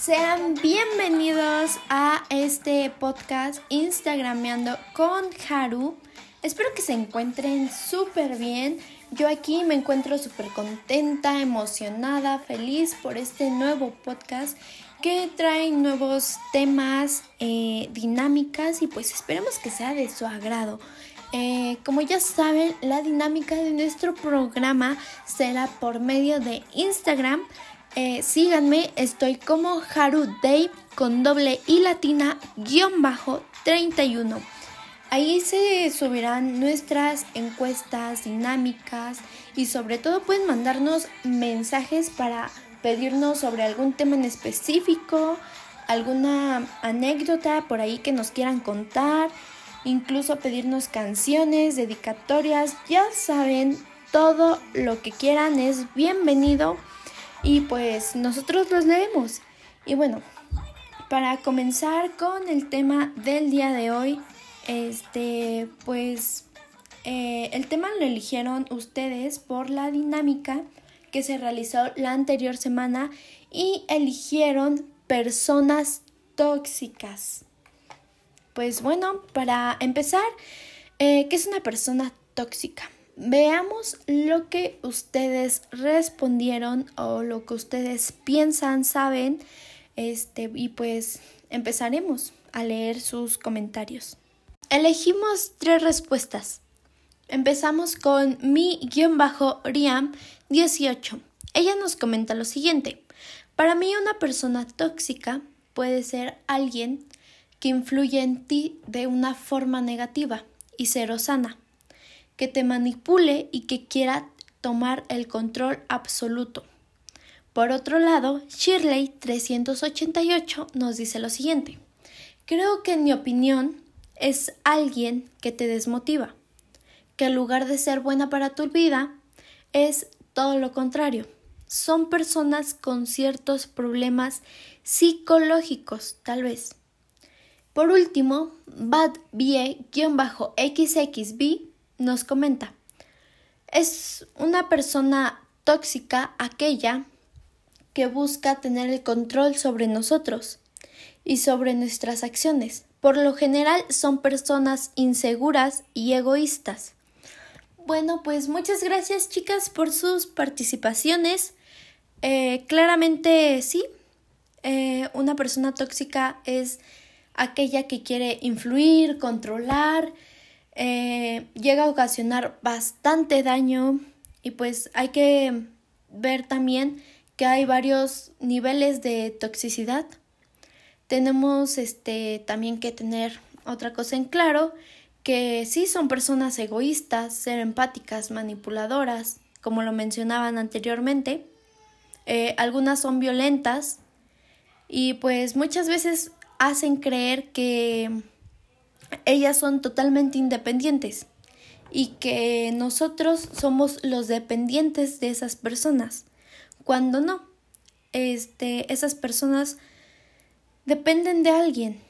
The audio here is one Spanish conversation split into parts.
Sean bienvenidos a este podcast Instagrameando con Haru. Espero que se encuentren súper bien. Yo aquí me encuentro súper contenta, emocionada, feliz por este nuevo podcast que trae nuevos temas, eh, dinámicas y pues esperemos que sea de su agrado. Eh, como ya saben, la dinámica de nuestro programa será por medio de Instagram. Eh, síganme, estoy como Haru Dave con doble y latina guion bajo 31. Ahí se subirán nuestras encuestas dinámicas y sobre todo pueden mandarnos mensajes para pedirnos sobre algún tema en específico, alguna anécdota por ahí que nos quieran contar incluso pedirnos canciones, dedicatorias, ya saben, todo lo que quieran es bienvenido y pues nosotros los leemos. Y bueno, para comenzar con el tema del día de hoy, este, pues eh, el tema lo eligieron ustedes por la dinámica que se realizó la anterior semana y eligieron personas tóxicas. Pues bueno, para empezar, eh, ¿qué es una persona tóxica? Veamos lo que ustedes respondieron o lo que ustedes piensan, saben, este, y pues empezaremos a leer sus comentarios. Elegimos tres respuestas. Empezamos con mi-riam18. Ella nos comenta lo siguiente. Para mí una persona tóxica puede ser alguien que influye en ti de una forma negativa y cero sana, que te manipule y que quiera tomar el control absoluto. Por otro lado, Shirley 388 nos dice lo siguiente. Creo que en mi opinión es alguien que te desmotiva, que en lugar de ser buena para tu vida, es todo lo contrario. Son personas con ciertos problemas psicológicos, tal vez, por último, badbie-xxb nos comenta, es una persona tóxica aquella que busca tener el control sobre nosotros y sobre nuestras acciones. Por lo general son personas inseguras y egoístas. Bueno, pues muchas gracias chicas por sus participaciones. Eh, claramente sí, eh, una persona tóxica es aquella que quiere influir, controlar, eh, llega a ocasionar bastante daño y pues hay que ver también que hay varios niveles de toxicidad. Tenemos este también que tener otra cosa en claro, que sí son personas egoístas, ser empáticas, manipuladoras, como lo mencionaban anteriormente. Eh, algunas son violentas y pues muchas veces hacen creer que ellas son totalmente independientes y que nosotros somos los dependientes de esas personas, cuando no. Este, esas personas dependen de alguien.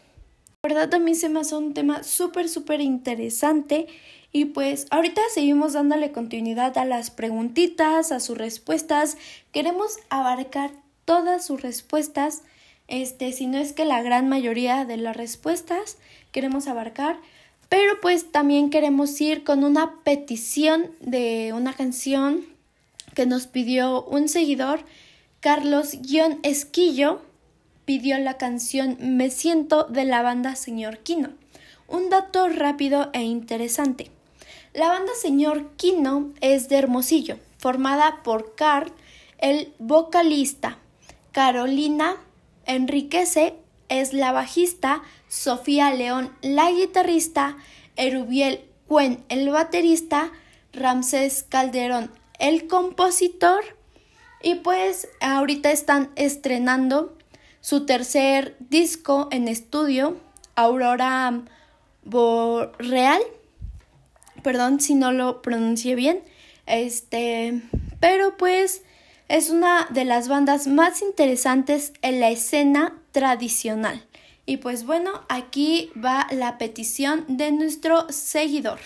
La verdad también se me hace un tema súper, súper interesante y pues ahorita seguimos dándole continuidad a las preguntitas, a sus respuestas. Queremos abarcar todas sus respuestas este, si no es que la gran mayoría de las respuestas queremos abarcar, pero pues también queremos ir con una petición de una canción que nos pidió un seguidor, Carlos-Esquillo, pidió la canción Me siento de la banda Señor Quino. Un dato rápido e interesante. La banda Señor Quino es de Hermosillo, formada por Carl, el vocalista, Carolina, Enriquece es la bajista, Sofía León la guitarrista, Erubiel Cuen el baterista, Ramsés Calderón el compositor y pues ahorita están estrenando su tercer disco en estudio, Aurora Boreal. Perdón si no lo pronuncié bien. Este, pero pues es una de las bandas más interesantes en la escena tradicional. Y pues bueno, aquí va la petición de nuestro seguidor.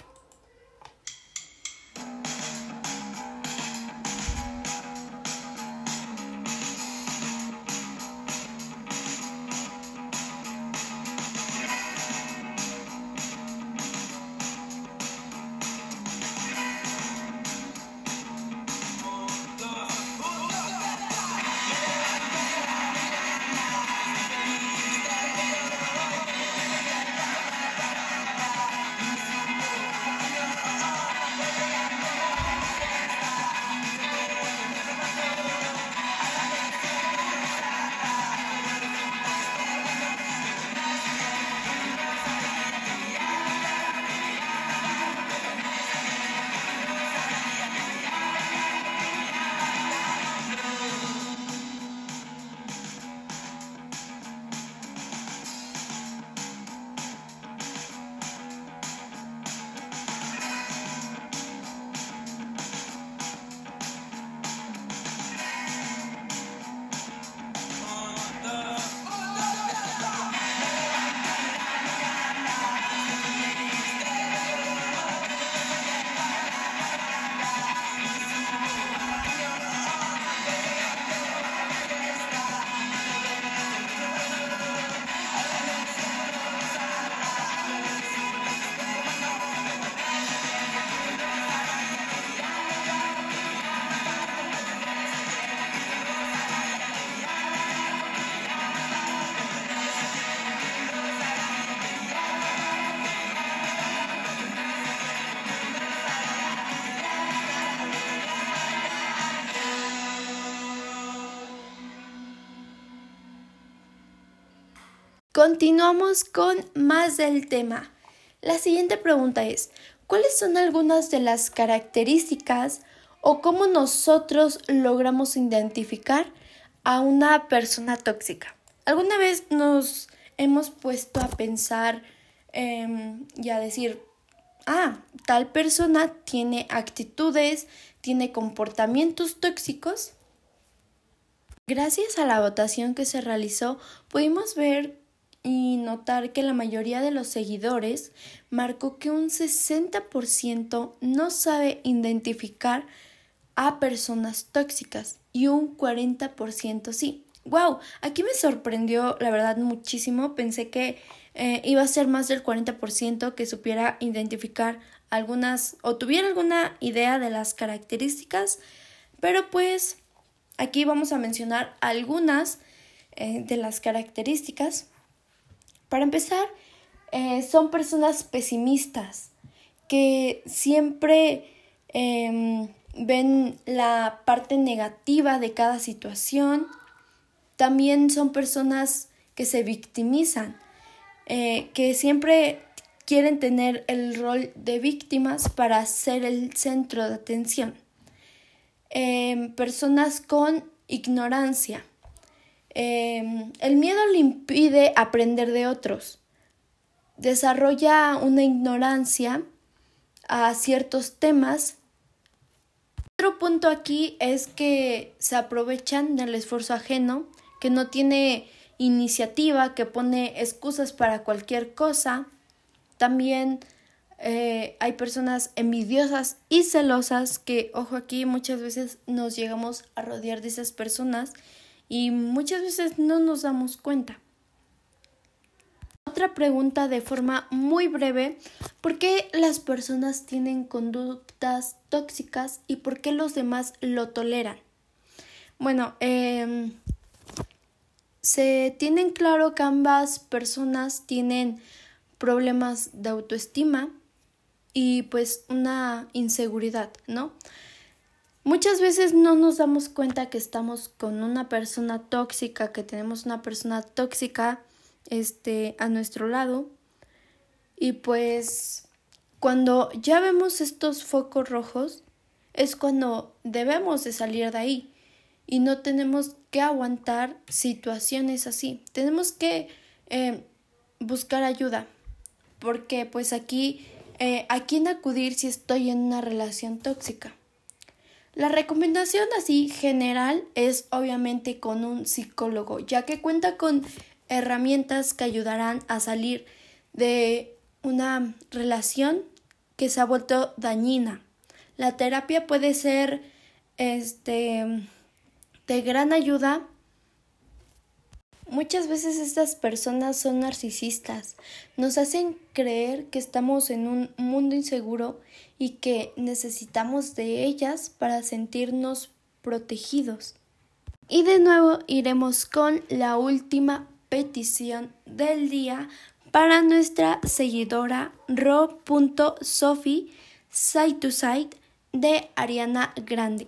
Continuamos con más del tema. La siguiente pregunta es, ¿cuáles son algunas de las características o cómo nosotros logramos identificar a una persona tóxica? ¿Alguna vez nos hemos puesto a pensar em, y a decir, ah, tal persona tiene actitudes, tiene comportamientos tóxicos? Gracias a la votación que se realizó, pudimos ver y notar que la mayoría de los seguidores marcó que un 60% no sabe identificar a personas tóxicas y un 40% sí. ¡Wow! Aquí me sorprendió, la verdad, muchísimo. Pensé que eh, iba a ser más del 40% que supiera identificar algunas o tuviera alguna idea de las características, pero pues Aquí vamos a mencionar algunas eh, de las características. Para empezar, eh, son personas pesimistas que siempre em, ven la parte negativa de cada situación. También son personas que se victimizan, eh, que siempre quieren tener el rol de víctimas para ser el centro de atención. Em, personas con ignorancia. Em, el miedo le impide aprender de otros. Desarrolla una ignorancia a ciertos temas. Otro punto aquí es que se aprovechan del esfuerzo ajeno, que no tiene iniciativa, que pone excusas para cualquier cosa. También eh, hay personas envidiosas y celosas que, ojo aquí, muchas veces nos llegamos a rodear de esas personas y muchas veces no nos damos cuenta. Otra pregunta de forma muy breve, ¿por qué las personas tienen conductas tóxicas y por qué los demás lo toleran? Bueno, em, se tienen claro que ambas personas tienen problemas de autoestima, y pues una inseguridad, ¿no? Muchas veces no nos damos cuenta que estamos con una persona tóxica, que tenemos una persona tóxica este a nuestro lado y pues cuando ya vemos estos focos rojos es cuando debemos de salir de ahí y no tenemos que aguantar situaciones así. Tenemos que eh, buscar ayuda porque pues aquí eh, ¿a quién acudir si estoy en una relación tóxica? La recomendación así general es obviamente con un psicólogo, ya que cuenta con herramientas que ayudarán a salir de una relación que se ha vuelto dañina. La terapia puede ser este de gran ayuda Muchas veces estas personas son narcisistas, nos hacen creer que estamos en un mundo inseguro y que necesitamos de ellas para sentirnos protegidos. Y de nuevo iremos con la última petición del día para nuestra seguidora ro.sophie side to side de Ariana Grande.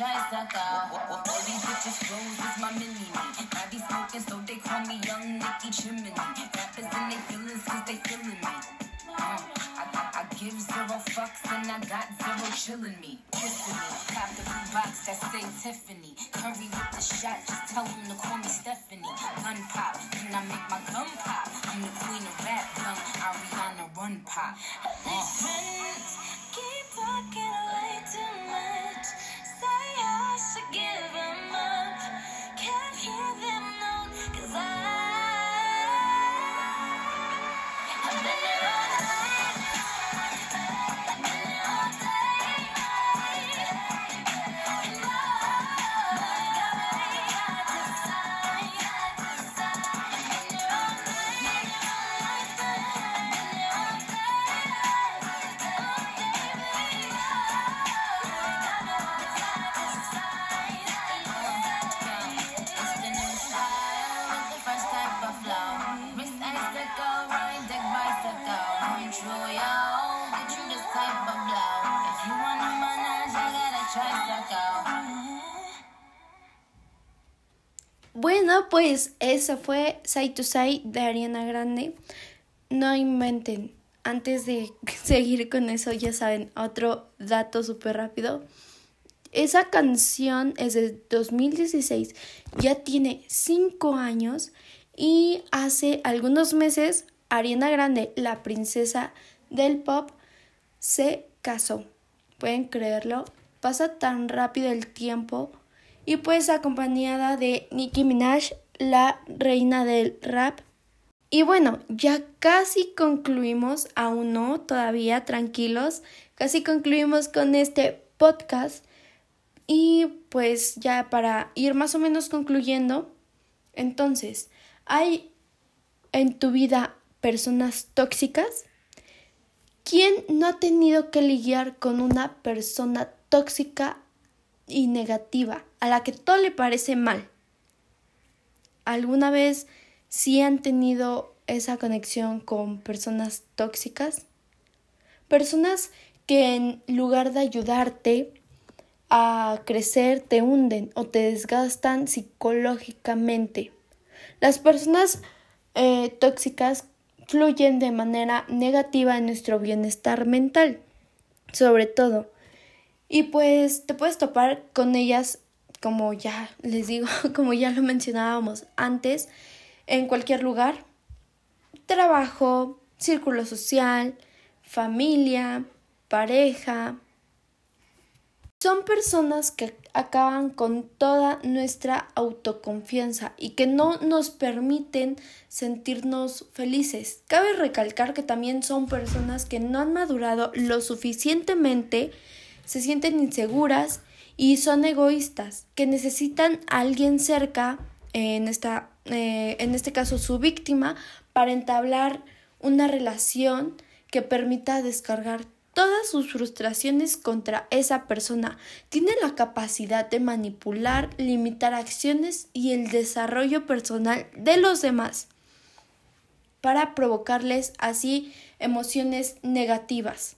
I got a tricycle. All these bitches is my mini me. Now they smoking, so they call me Young Nicky Chimney. Rappers they feelings, cause they feeling me. Uh, I, I, I give zero fucks and I got zero chillin' me. Kissing me. Cop the blue box that say Tiffany. Curry with the shot, just tell them to call me Stephanie. Gun pop, can I make my gun pop. I'm the queen of rap, young Ariana Run Pop. Uh. Friends keep I've been Bueno, pues eso fue Side to Side de Ariana Grande. No inventen. Antes de seguir con eso, ya saben, otro dato súper rápido. Esa canción es de 2016, ya tiene 5 años y hace algunos meses Ariana Grande, la princesa del pop, se casó. Pueden creerlo, pasa tan rápido el tiempo y pues acompañada de Nicki Minaj, la reina del rap. Y bueno, ya casi concluimos, aún no, todavía tranquilos, casi concluimos con este podcast. Y pues ya para ir más o menos concluyendo, entonces, ¿hay en tu vida personas tóxicas? ¿Quién no ha tenido que lidiar con una persona tóxica y negativa, a la que todo le parece mal? ¿Alguna vez sí han tenido esa conexión con personas tóxicas? Personas que en lugar de ayudarte a crecer te hunden o te desgastan psicológicamente. Las personas eh, tóxicas fluyen de manera negativa en nuestro bienestar mental, sobre todo. Y pues te puedes topar con ellas, como ya les digo, como ya lo mencionábamos antes, en cualquier lugar. Trabajo, círculo social, familia, pareja. Son personas que acaban con toda nuestra autoconfianza y que no nos permiten sentirnos felices. Cabe recalcar que también son personas que no han madurado lo suficientemente, se sienten inseguras y son egoístas, que necesitan a alguien cerca, en, esta, eh, en este caso su víctima, para entablar una relación que permita descargar todas sus frustraciones contra esa persona. Tiene la capacidad de manipular, limitar acciones y el desarrollo personal de los demás para provocarles así emociones negativas.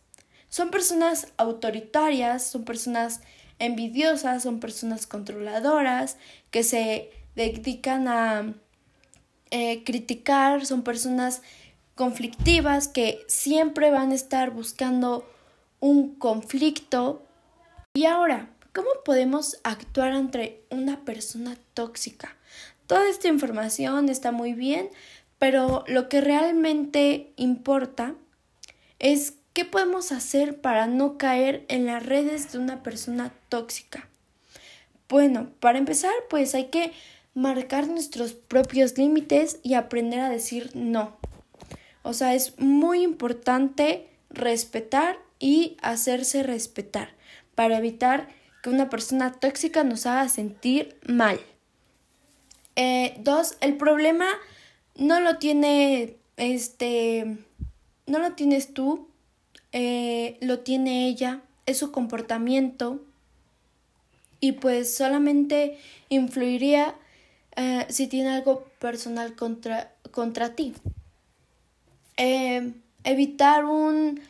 Son personas autoritarias, son personas envidiosas, son personas controladoras que se dedican a eh, criticar, son personas conflictivas que siempre van a estar buscando un conflicto. Y ahora, ¿cómo podemos actuar ante una persona tóxica? Toda esta información está muy bien, pero lo que realmente importa es qué podemos hacer para no caer en las redes de una persona tóxica. Bueno, para empezar, pues hay que marcar nuestros propios límites y aprender a decir no. O sea, es muy importante respetar y hacerse respetar para evitar que una persona tóxica nos haga sentir mal. Eh, dos, el problema no lo tiene este, no lo tienes tú, eh, lo tiene ella, es su comportamiento y pues solamente influiría eh, si tiene algo personal contra, contra ti. Eh, evitar un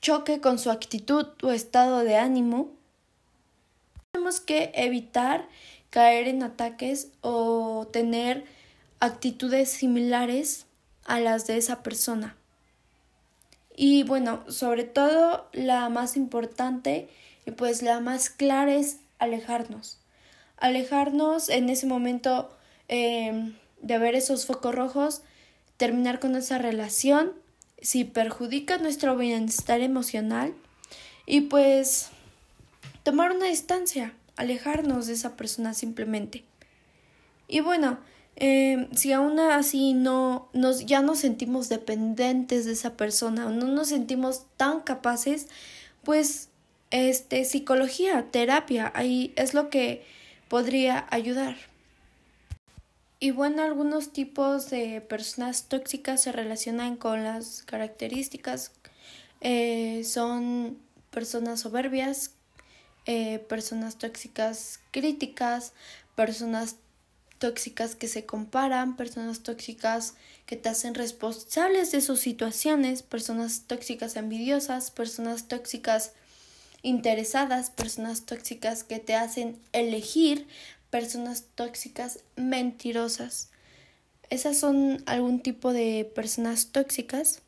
choque con su actitud o estado de ánimo. Tenemos que evitar caer en ataques o tener actitudes similares a las de esa persona. Y bueno, sobre todo la más importante y pues la más clara es alejarnos. Alejarnos en ese momento em, de ver esos focos rojos, terminar con esa relación si perjudica nuestro bienestar emocional y pues tomar una distancia, alejarnos de esa persona simplemente. Y bueno, eh, si aún así no nos ya nos sentimos dependientes de esa persona o no nos sentimos tan capaces, pues este psicología, terapia, ahí es lo que podría ayudar. Y bueno, algunos tipos de personas tóxicas se relacionan con las características. Eh, son personas soberbias, eh, personas tóxicas críticas, personas tóxicas que se comparan, personas tóxicas que te hacen responsables de sus situaciones, personas tóxicas envidiosas, personas tóxicas interesadas, personas tóxicas que te hacen elegir, personas tóxicas mentirosas. Esas son algún tipo de personas tóxicas.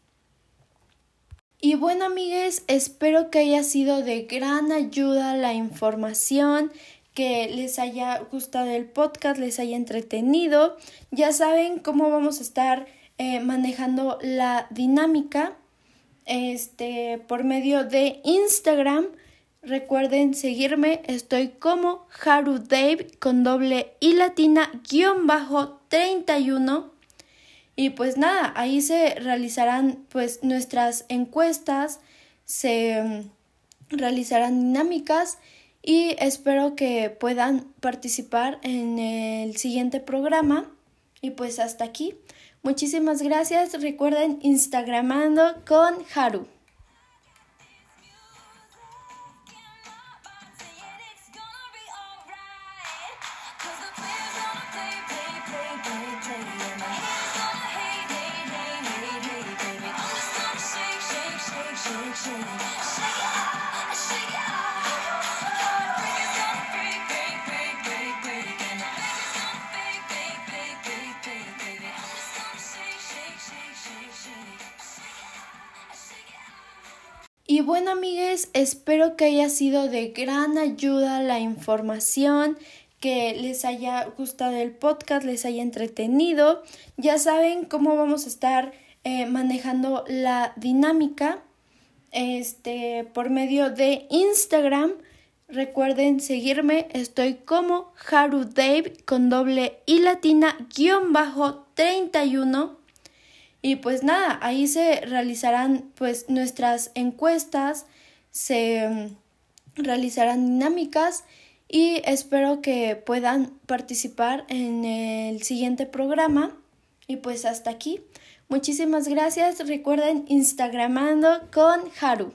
Y bueno, amigues, espero que haya sido de gran ayuda la información que les haya gustado el podcast, les haya entretenido. Ya saben cómo vamos a estar eh, manejando la dinámica este, por medio de Instagram. Recuerden seguirme, estoy como Haru Dave con doble y latina guion bajo 31. Y pues nada, ahí se realizarán pues nuestras encuestas, se mm, realizarán dinámicas y espero que puedan participar en el siguiente programa. Y pues hasta aquí. Muchísimas gracias. Recuerden Instagramando con Haru. Y bueno, amigues, espero que haya sido de gran ayuda la información, que les haya gustado el podcast, les haya entretenido. Ya saben cómo vamos a estar eh, manejando la dinámica este, por medio de Instagram. Recuerden seguirme, estoy como Haru Dave con doble y latina guion bajo 31 y pues nada, ahí se realizarán pues nuestras encuestas, se mm, realizarán dinámicas y espero que puedan participar en el siguiente programa. Y pues hasta aquí. Muchísimas gracias. Recuerden Instagramando con Haru.